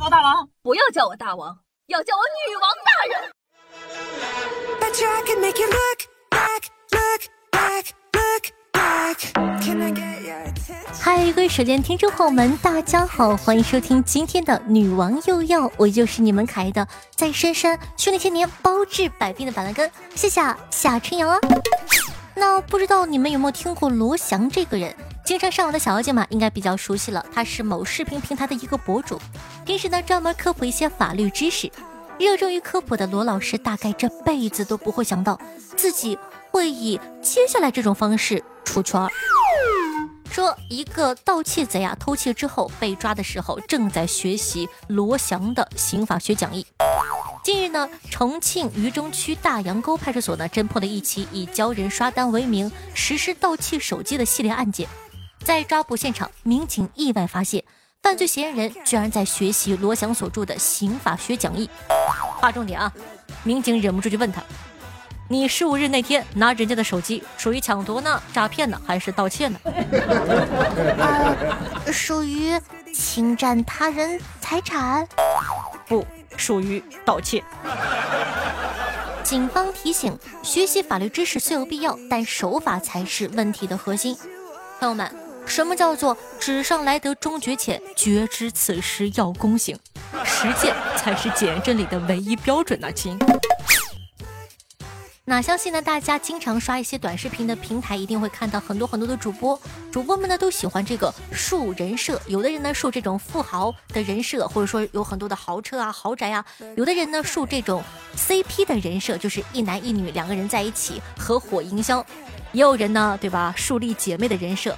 我大王，不要叫我大王，要叫我女王大人。嗨，各位手机听众朋友们，大家好，欢迎收听今天的《女王又要》，我就是你们可爱的在深山修炼千年、包治百病的板蓝根，谢谢夏春阳啊。那不知道你们有没有听过罗翔这个人？经常上网的小妖精嘛，应该比较熟悉了。他是某视频平台的一个博主，平时呢专门科普一些法律知识。热衷于科普的罗老师，大概这辈子都不会想到自己会以接下来这种方式出圈。说一个盗窃贼啊，偷窃之后被抓的时候，正在学习罗翔的刑法学讲义。近日呢，重庆渝中区大洋沟派出所呢侦破了一起以教人刷单为名实施盗窃手机的系列案件。在抓捕现场，民警意外发现。犯罪嫌疑人居然在学习罗翔所著的《刑法学讲义》。划重点啊！民警忍不住就问他：“你十五日那天拿人家的手机，属于抢夺呢、诈骗呢，还是盗窃呢？”呃，属于侵占他人财产，不属于盗窃。警方提醒：学习法律知识虽有必要，但守法才是问题的核心。朋友们。什么叫做纸上来得终觉浅，绝知此时要躬行，实践才是检验真理的唯一标准呐，亲。那相信呢，大家经常刷一些短视频的平台，一定会看到很多很多的主播，主播们呢都喜欢这个树人设，有的人呢树这种富豪的人设，或者说有很多的豪车啊、豪宅啊，有的人呢树这种 CP 的人设，就是一男一女两个人在一起合伙营销，也有人呢，对吧，树立姐妹的人设。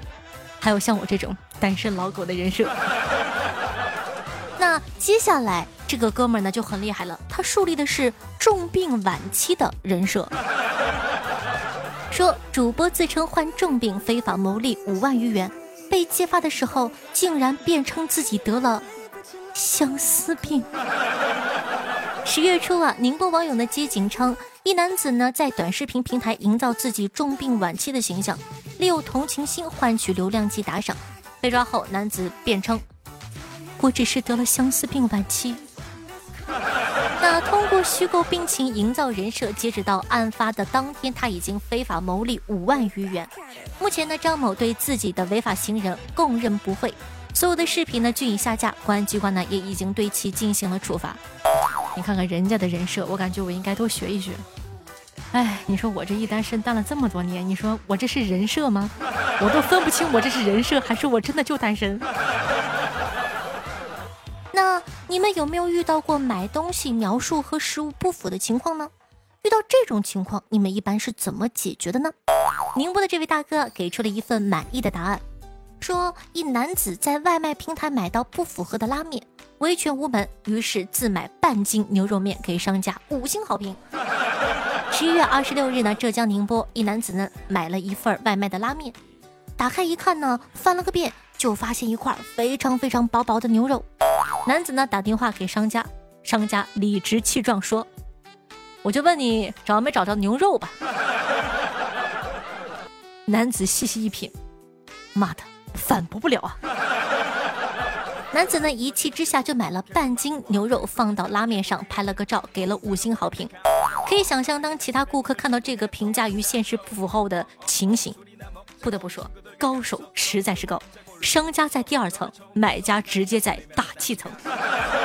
还有像我这种单身老狗的人设，那接下来这个哥们儿呢就很厉害了，他树立的是重病晚期的人设，说主播自称患重病，非法牟利五万余元，被揭发的时候竟然辩称自己得了相思病。十月初啊，宁波网友呢接警称，一男子呢在短视频平台营造自己重病晚期的形象，利用同情心换取流量及打赏。被抓后，男子辩称：“我只是得了相思病晚期。”那通过虚构病情营造人设，截止到案发的当天，他已经非法牟利五万余元。目前呢，张某对自己的违法行人供认不讳，所有的视频呢均已下架，公安机关呢也已经对其进行了处罚。你看看人家的人设，我感觉我应该多学一学。哎，你说我这一单身单了这么多年，你说我这是人设吗？我都分不清我这是人设还是我真的就单身。那你们有没有遇到过买东西描述和实物不符的情况呢？遇到这种情况，你们一般是怎么解决的呢？宁波的这位大哥给出了一份满意的答案，说一男子在外卖平台买到不符合的拉面。维权无门，于是自买半斤牛肉面给商家五星好评。十一月二十六日呢，浙江宁波一男子呢买了一份外卖的拉面，打开一看呢，翻了个遍就发现一块非常非常薄薄的牛肉。男子呢打电话给商家，商家理直气壮说：“我就问你找没找着牛肉吧。”男子细细一品，妈的，反驳不了啊。男子呢一气之下就买了半斤牛肉放到拉面上拍了个照，给了五星好评。可以想象，当其他顾客看到这个评价与现实不符后的情形，不得不说，高手实在是高。商家在第二层，买家直接在大气层，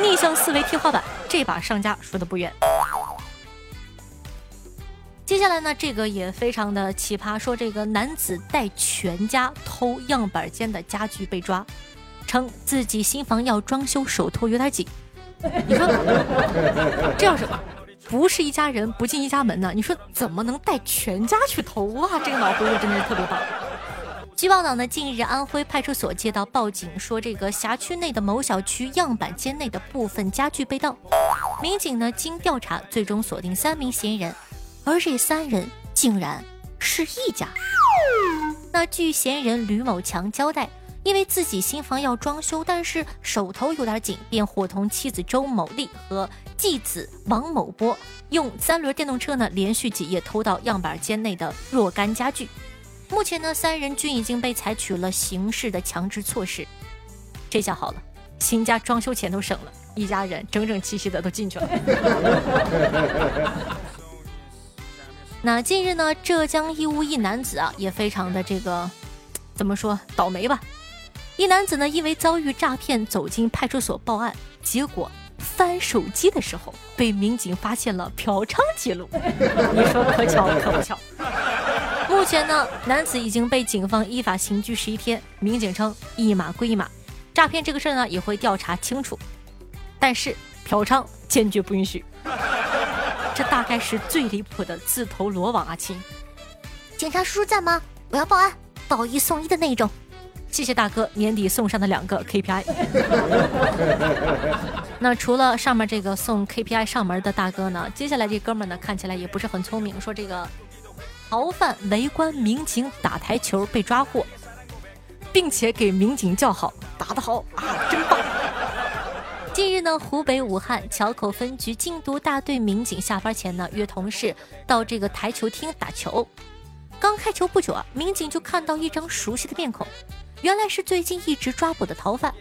逆向思维天花板。这把商家说的不远。接下来呢，这个也非常的奇葩，说这个男子带全家偷样板间的家具被抓。称自己新房要装修，手头有点紧。你说这叫什么不是一家人不进一家门呢？你说怎么能带全家去偷啊？这个脑回路真的是特别棒。据报道呢，近日安徽派出所接到报警，说这个辖区内的某小区样板间内的部分家具被盗。民警呢经调查，最终锁定三名嫌疑人，而这三人竟然是一家。那据嫌疑人吕某强交代。因为自己新房要装修，但是手头有点紧，便伙同妻子周某丽和继子王某波，用三轮电动车呢，连续几夜偷到样板间内的若干家具。目前呢，三人均已经被采取了刑事的强制措施。这下好了，新家装修钱都省了，一家人整整齐齐的都进去了。那近日呢，浙江义乌一男子啊，也非常的这个，怎么说倒霉吧？一男子呢，因为遭遇诈骗，走进派出所报案，结果翻手机的时候，被民警发现了嫖娼记录。你说可巧可不巧？目前呢，男子已经被警方依法刑拘十一天。民警称，一码归一码，诈骗这个事儿呢，也会调查清楚。但是嫖娼坚决不允许。这大概是最离谱的自投罗网啊，亲！警察叔叔在吗？我要报案，报一送一的那种。谢谢大哥，年底送上的两个 KPI。那除了上面这个送 KPI 上门的大哥呢？接下来这哥们呢，看起来也不是很聪明。说这个逃犯围观民警打台球被抓获，并且给民警叫好，打得好啊，真棒！近日呢，湖北武汉桥口分局禁毒大队民警下班前呢，约同事到这个台球厅打球。刚开球不久啊，民警就看到一张熟悉的面孔。原来是最近一直抓捕的逃犯，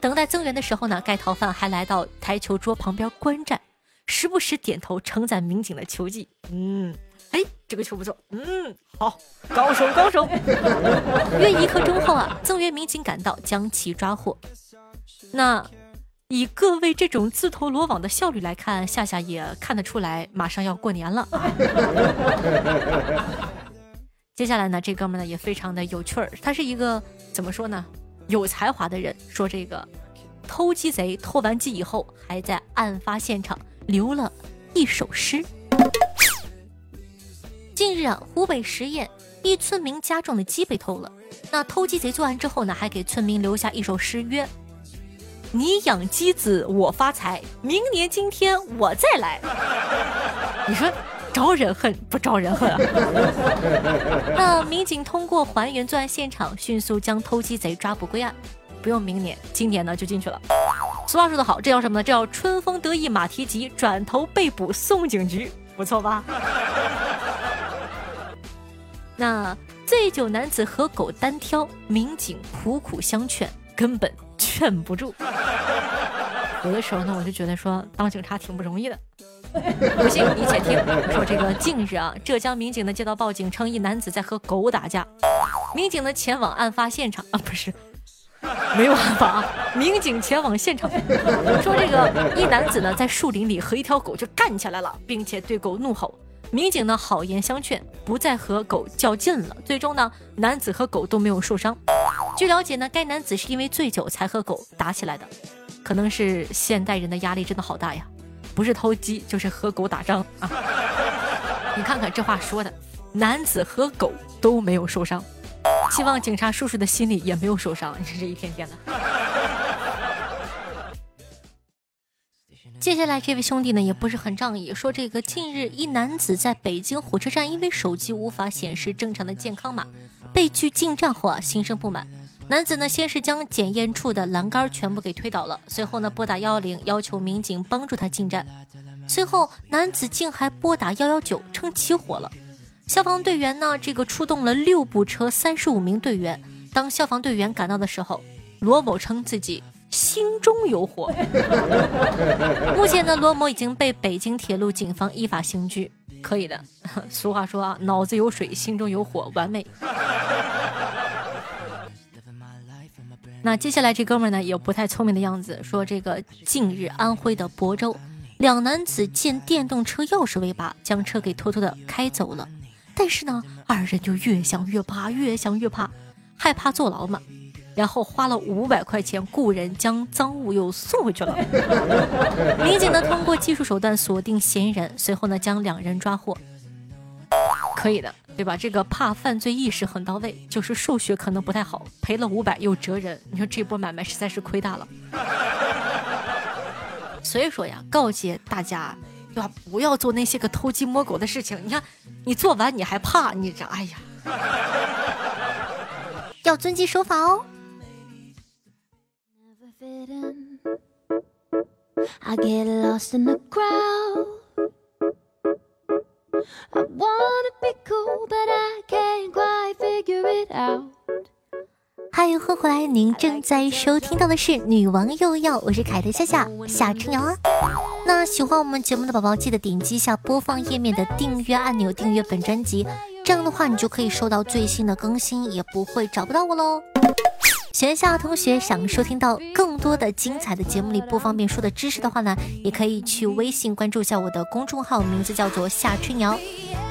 等待增援的时候呢，该逃犯还来到台球桌旁边观战，时不时点头称赞民警的球技。嗯，哎，这个球不错。嗯，好，高手高手。约一刻钟后啊，增援民警赶到，将其抓获。那以各位这种自投罗网的效率来看，夏夏也看得出来，马上要过年了。接下来呢，这哥们呢也非常的有趣儿，他是一个。怎么说呢？有才华的人说，这个偷鸡贼偷完鸡以后，还在案发现场留了一首诗。近日啊，湖北十堰一村民家中的鸡被偷了。那偷鸡贼作案之后呢，还给村民留下一首诗，曰：“你养鸡子，我发财，明年今天我再来。”你说？招人恨不招人恨啊！那民警通过还原作案现场，迅速将偷鸡贼抓捕归案。不用明年，今年呢就进去了。俗话说得好，这叫什么呢？这叫春风得意马蹄疾，转头被捕送警局，不错吧？那醉酒男子和狗单挑，民警苦苦相劝，根本忍不住。有的时候呢，我就觉得说当警察挺不容易的。不信你且听，说这个近日啊，浙江民警呢接到报警称一男子在和狗打架，民警呢前往案发现场啊，不是没有案发，民警前往现场，说这个一男子呢在树林里和一条狗就干起来了，并且对狗怒吼，民警呢好言相劝，不再和狗较劲了，最终呢男子和狗都没有受伤。据了解呢，该男子是因为醉酒才和狗打起来的。可能是现代人的压力真的好大呀，不是偷鸡就是和狗打仗啊！你看看这话说的，男子和狗都没有受伤，希望警察叔叔的心里也没有受伤。你这一天天的。接下来这位兄弟呢也不是很仗义，说这个近日一男子在北京火车站因为手机无法显示正常的健康码，被拒进站后啊心生不满。男子呢，先是将检验处的栏杆全部给推倒了，随后呢，拨打幺幺零要求民警帮助他进站。随后，男子竟还拨打幺幺九，称起火了。消防队员呢，这个出动了六部车，三十五名队员。当消防队员赶到的时候，罗某称自己心中有火。目前呢，罗某已经被北京铁路警方依法刑拘。可以的，俗话说啊，脑子有水，心中有火，完美。那接下来这哥们呢也不太聪明的样子，说这个近日安徽的亳州两男子见电动车钥匙未拔，将车给偷偷的开走了。但是呢，二人就越想越怕，越想越怕，害怕坐牢嘛。然后花了五百块钱雇人将赃物又送回去了。民警呢通过技术手段锁定嫌疑人，随后呢将两人抓获。可以的。对吧？这个怕犯罪意识很到位，就是数学可能不太好，赔了五百又折人，你说这波买卖实在是亏大了。所以说呀，告诫大家，对吧？不要做那些个偷鸡摸狗的事情。你看，你做完你还怕，你这哎呀，要遵纪守法哦。I wanna be cool, but I can't quite figure it out.，欢迎回来！您正在收听到的是《女王又要》，我是凯特夏夏夏春瑶啊。那喜欢我们节目的宝宝，记得点击一下播放页面的订阅按钮，订阅本专辑，这样的话你就可以收到最新的更新，也不会找不到我喽。学校同学想收听到更多的精彩的节目里不方便说的知识的话呢，也可以去微信关注一下我的公众号，名字叫做夏春瑶。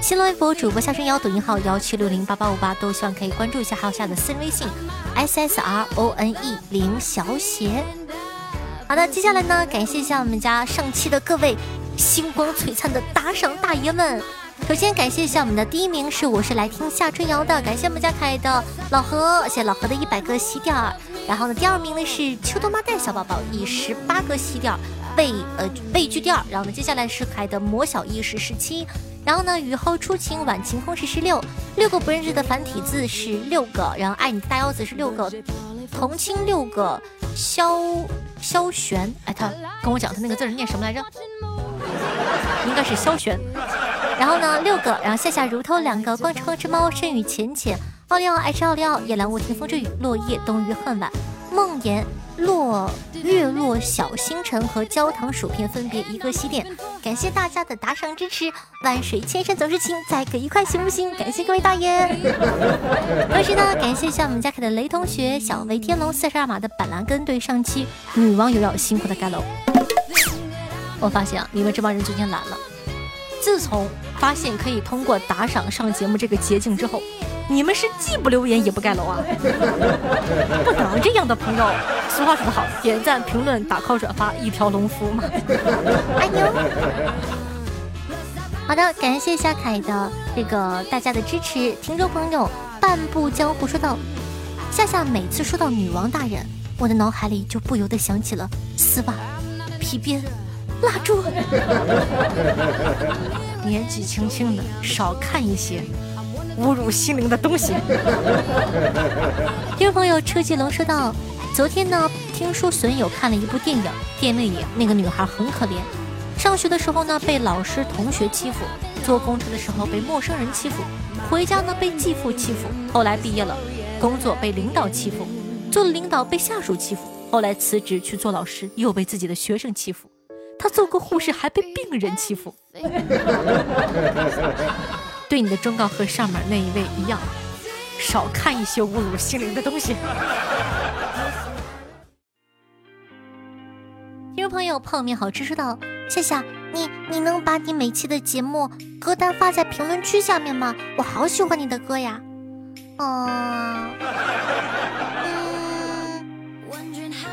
新浪微博主播夏春瑶，抖音号幺七六零八八五八，都希望可以关注一下。还有下的私人微信 s s r o n e 零小写。好的，接下来呢，感谢一下我们家上期的各位星光璀璨的打赏大爷们。首先感谢一下我们的第一名是我是来听夏春瑶的，感谢我们家可爱的老何，谢谢老何的一百个喜点儿。然后呢，第二名呢是秋冬妈蛋小宝宝以十八个喜点儿被呃被拒掉。然后呢，接下来是可爱的魔小艺是十七。然后呢，雨后初晴晚晴空是十六，六个不认识的繁体字是六个，然后爱你大腰子是六个，同青六个，萧萧玄，哎，他跟我讲他那个字念什么来着？应该是萧玄。然后呢，六个，然后夏夏如偷两个，光吃猫，深雨浅浅，奥利奥爱吃奥利奥，夜阑卧听风之雨，落叶冬日恨晚，梦魇。落月落小星辰和焦糖薯片分别一个西点，感谢大家的打赏支持，万水千山总是情，再给一块行不行？感谢各位大爷。同时呢，感谢一下我们家凯的雷同学、小威天龙四十二码的板蓝根对上期女网友要辛苦的盖楼。我发现啊，你们这帮人最近懒了，自从发现可以通过打赏上节目这个捷径之后。你们是既不留言也不盖楼啊！不能这样的朋友。俗话说得好，点赞、评论、打 call、转发，一条龙服务嘛。爱你哦。好的，感谢夏凯的这个大家的支持。听众朋友，半步江湖说道：夏夏每次说到女王大人，我的脑海里就不由得想起了丝袜、皮鞭、蜡烛。年纪轻轻的，少看一些。侮辱心灵的东西。听众朋友车继龙说道：“昨天呢，听说损友看了一部电影，电影里那个女孩很可怜，上学的时候呢被老师同学欺负，坐公车的时候被陌生人欺负，回家呢被继父欺负，后来毕业了，工作被领导欺负，做了领导被下属欺负，后来辞职去做老师，又被自己的学生欺负，他做个护士还被病人欺负。”对你的忠告和上面那一位一样，少看一些侮辱心灵的东西。听众朋友，泡面好吃说道：夏夏，你你能把你每期的节目歌单发在评论区下面吗？我好喜欢你的歌呀。哦。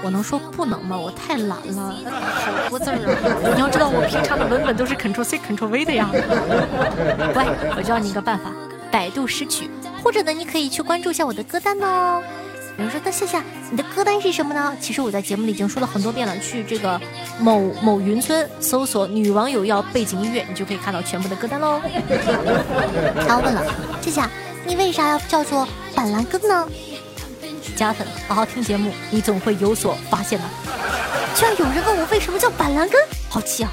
我能说不能吗？我太懒了，好多字儿啊！你要知道，我平常的文本都是 Ctrl C Ctrl V 的呀。乖，我教你一个办法，百度识曲，或者呢，你可以去关注一下我的歌单哦。比如说，那夏夏，你的歌单是什么呢？其实我在节目里已经说了很多遍了，去这个某某云村搜索“女网友要背景音乐”，你就可以看到全部的歌单喽。他问了，夏夏，你为啥要叫做板蓝根呢？加粉，好好听节目，你总会有所发现的。居然有人问我为什么叫板蓝根，好气啊！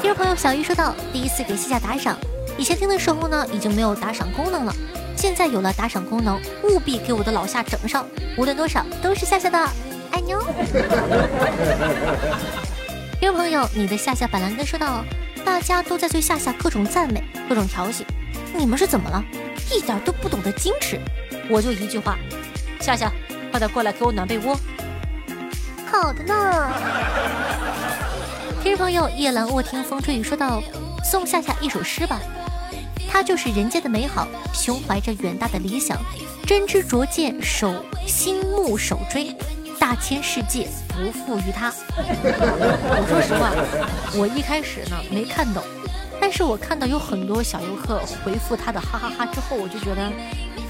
听众朋友小鱼说道：“第一次给西夏打赏，以前听的时候呢，已经没有打赏功能了，现在有了打赏功能，务必给我的老夏整上，无论多少都是夏夏的，爱你哦。听众朋友，你的夏夏板蓝根说道：“大家都在对夏夏各种赞美，各种调戏，你们是怎么了？一点都不懂得矜持。我就一句话，夏夏，快点过来给我暖被窝。好的呢。听众朋友，夜阑卧听风吹雨说道：“送夏夏一首诗吧。他就是人间的美好，胸怀着远大的理想，真知灼见，手心目手追，大千世界不负于他。我 说实话，我一开始呢没看懂，但是我看到有很多小游客回复他的哈哈哈之后，我就觉得。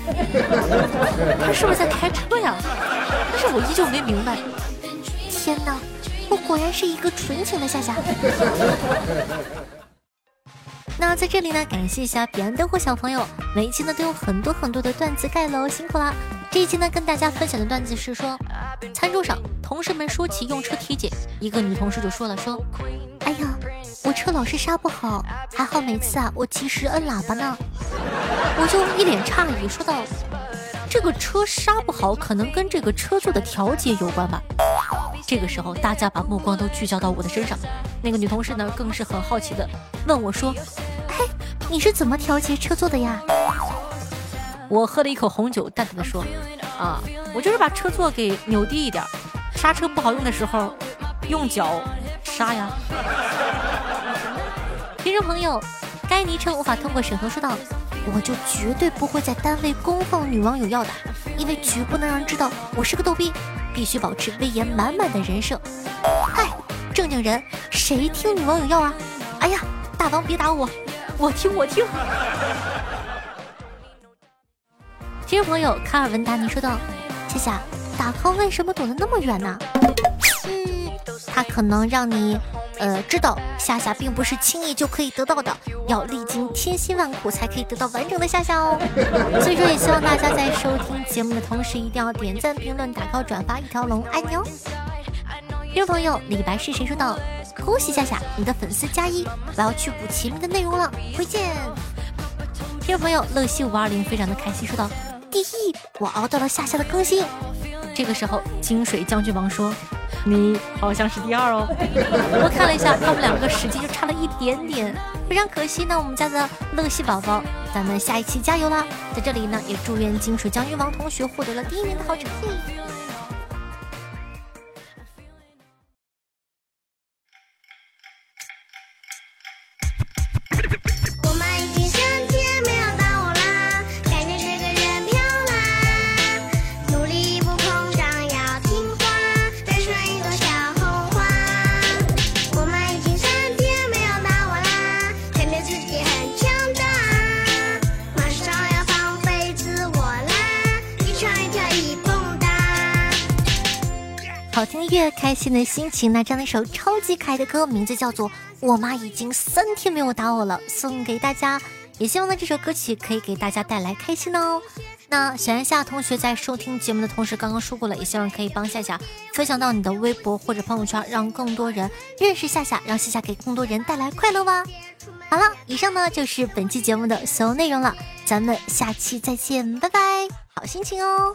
他是不是在开车呀？但是我依旧没明白。天哪，我果然是一个纯情的夏夏。那在这里呢，感谢一下彼岸灯火小朋友，每一期呢都有很多很多的段子盖楼，辛苦啦！这一期呢跟大家分享的段子是说，餐桌上同事们说起用车体检，一个女同事就说了说，哎呀，我车老是刹不好，还好每次啊我及时摁喇叭呢。我就一脸诧异，说道：“这个车刹不好，可能跟这个车座的调节有关吧。这个时候，大家把目光都聚焦到我的身上。那个女同事呢，更是很好奇的问我说：“哎，你是怎么调节车座的呀？”我喝了一口红酒，淡淡的说：“啊，我就是把车座给扭低一点，刹车不好用的时候，用脚刹呀。”听众朋友，该昵称无法通过审核，说道：“我就绝对不会在单位公放女网友要的，因为绝不能让人知道我是个逗逼。”必须保持威严满满的人设。嗨，正经人谁听女网友要啊？哎呀，大王别打我，我听我听。听众朋友卡尔文达尼说道：“夏夏，大康为什么躲得那么远呢？嗯，他可能让你。”呃，知道夏夏并不是轻易就可以得到的，要历经千辛万苦才可以得到完整的夏夏哦。所以说，也希望大家在收听节目的同时，一定要点赞、评论、打 call、转发一条龙，爱你哦。听众朋友，李白是谁说道？恭喜夏夏，你的粉丝加一，我要去补前面的内容了，回见。听众朋友，乐西五二零非常的开心说道：第一，我熬到了夏夏的更新。这个时候，金水将军王说。你好像是第二哦，我看了一下，他们两个实际就差了一点点，非常可惜呢。我们家的乐西宝宝，咱们下一期加油啦！在这里呢，也祝愿金水将军王同学获得了第一名的好成绩。开心的心情。那这样的一首超级可爱的歌，名字叫做《我妈已经三天没有打我了》，送给大家。也希望呢这首歌曲可以给大家带来开心哦。那小安夏同学在收听节目的同时，刚刚说过了，也希望可以帮夏夏分享到你的微博或者朋友圈，让更多人认识夏夏，让夏夏给更多人带来快乐吧。好了，以上呢就是本期节目的所有内容了，咱们下期再见，拜拜，好心情哦。